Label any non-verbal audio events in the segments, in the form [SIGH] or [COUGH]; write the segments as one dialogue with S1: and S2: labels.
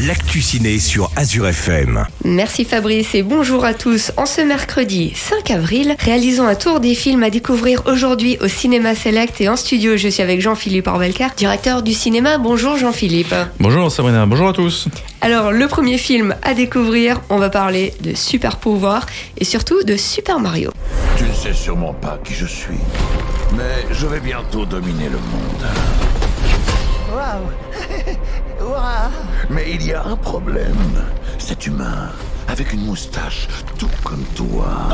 S1: l'actu ciné sur Azure FM.
S2: Merci Fabrice et bonjour à tous. En ce mercredi 5 avril, réalisons un tour des films à découvrir aujourd'hui au Cinéma Select et en studio. Je suis avec Jean-Philippe Orbelcar, directeur du cinéma. Bonjour Jean-Philippe.
S3: Bonjour Sabrina, bonjour à tous.
S2: Alors le premier film à découvrir, on va parler de super pouvoirs et surtout de Super Mario.
S4: Tu ne sais sûrement pas qui je suis, mais je vais bientôt dominer le monde.
S5: Waouh
S4: Mais il y a un problème. Cet humain, avec une moustache, tout comme toi.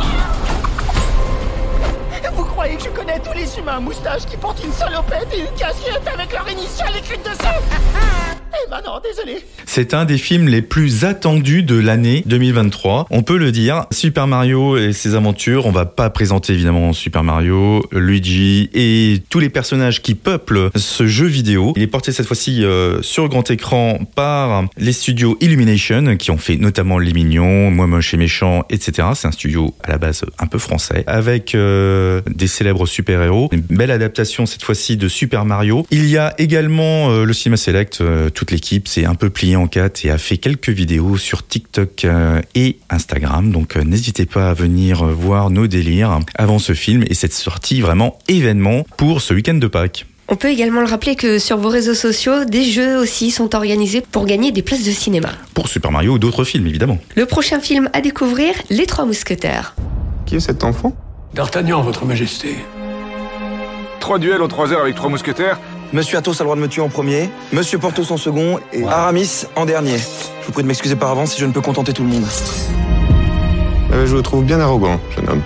S5: Vous croyez que je connais tous les humains à moustache qui portent une salopette et une casquette avec leur initiale écrite dessus? [LAUGHS] Eh ben non, désolé.
S3: C'est un des films les plus attendus de l'année 2023. On peut le dire. Super Mario et ses aventures. On va pas présenter évidemment Super Mario, Luigi et tous les personnages qui peuplent ce jeu vidéo. Il est porté cette fois-ci euh, sur grand écran par les studios Illumination qui ont fait notamment Les Mignons, Moi Moche et Méchant, etc. C'est un studio à la base un peu français avec euh, des célèbres super-héros. Une belle adaptation cette fois-ci de Super Mario. Il y a également euh, le Cinema Select, toute l'équipe s'est un peu pliée en quatre et a fait quelques vidéos sur TikTok euh, et Instagram. Donc euh, n'hésitez pas à venir euh, voir nos délires avant ce film et cette sortie vraiment événement pour ce week-end de Pâques.
S2: On peut également le rappeler que sur vos réseaux sociaux, des jeux aussi sont organisés pour gagner des places de cinéma.
S3: Pour Super Mario ou d'autres films évidemment.
S2: Le prochain film à découvrir, Les Trois Mousquetaires.
S6: Qui est cet enfant?
S7: D'Artagnan, votre majesté.
S6: Trois duels en trois heures avec trois mousquetaires
S8: Monsieur Athos a le droit de me tuer en premier, Monsieur Porthos en second et Aramis en dernier. Je vous prie de m'excuser par avance si je ne peux contenter tout le monde.
S6: Euh, Je vous trouve bien arrogant, jeune homme.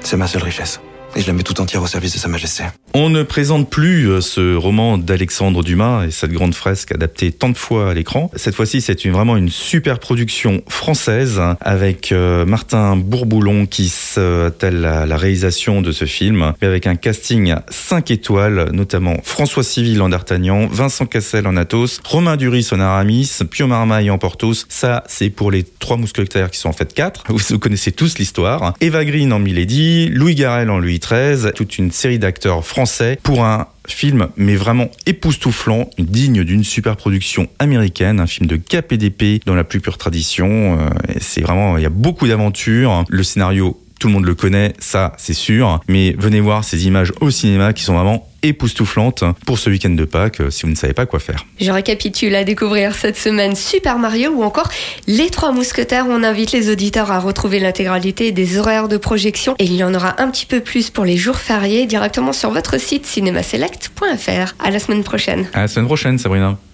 S8: C'est ma seule richesse. Et je la mets tout entière au service de Sa Majesté.
S3: On ne présente plus euh, ce roman d'Alexandre Dumas et cette grande fresque adaptée tant de fois à l'écran. Cette fois-ci, c'est vraiment une super production française avec euh, Martin Bourboulon qui s'attelle à la réalisation de ce film, mais avec un casting 5 étoiles, notamment François Civil en D'Artagnan, Vincent Cassel en Athos, Romain Duris en Aramis, Pio Marmaille en Porthos. Ça, c'est pour les trois mousquetaires qui sont en fait quatre. Vous, [LAUGHS] vous connaissez tous l'histoire. Eva Green en Milady, Louis Garrel en Louis XIII, toute une série d'acteurs français pour un film, mais vraiment époustouflant, digne d'une super production américaine, un film de KPDP dans la plus pure tradition. Euh, C'est vraiment, il y a beaucoup d'aventures. Le scénario, tout le monde le connaît, ça c'est sûr. Mais venez voir ces images au cinéma qui sont vraiment époustouflantes pour ce week-end de Pâques euh, si vous ne savez pas quoi faire.
S2: Je récapitule à découvrir cette semaine Super Mario ou encore Les Trois Mousquetaires. On invite les auditeurs à retrouver l'intégralité des horaires de projection et il y en aura un petit peu plus pour les jours fériés directement sur votre site cinémaselect.fr. À la semaine prochaine.
S3: À la semaine prochaine, Sabrina.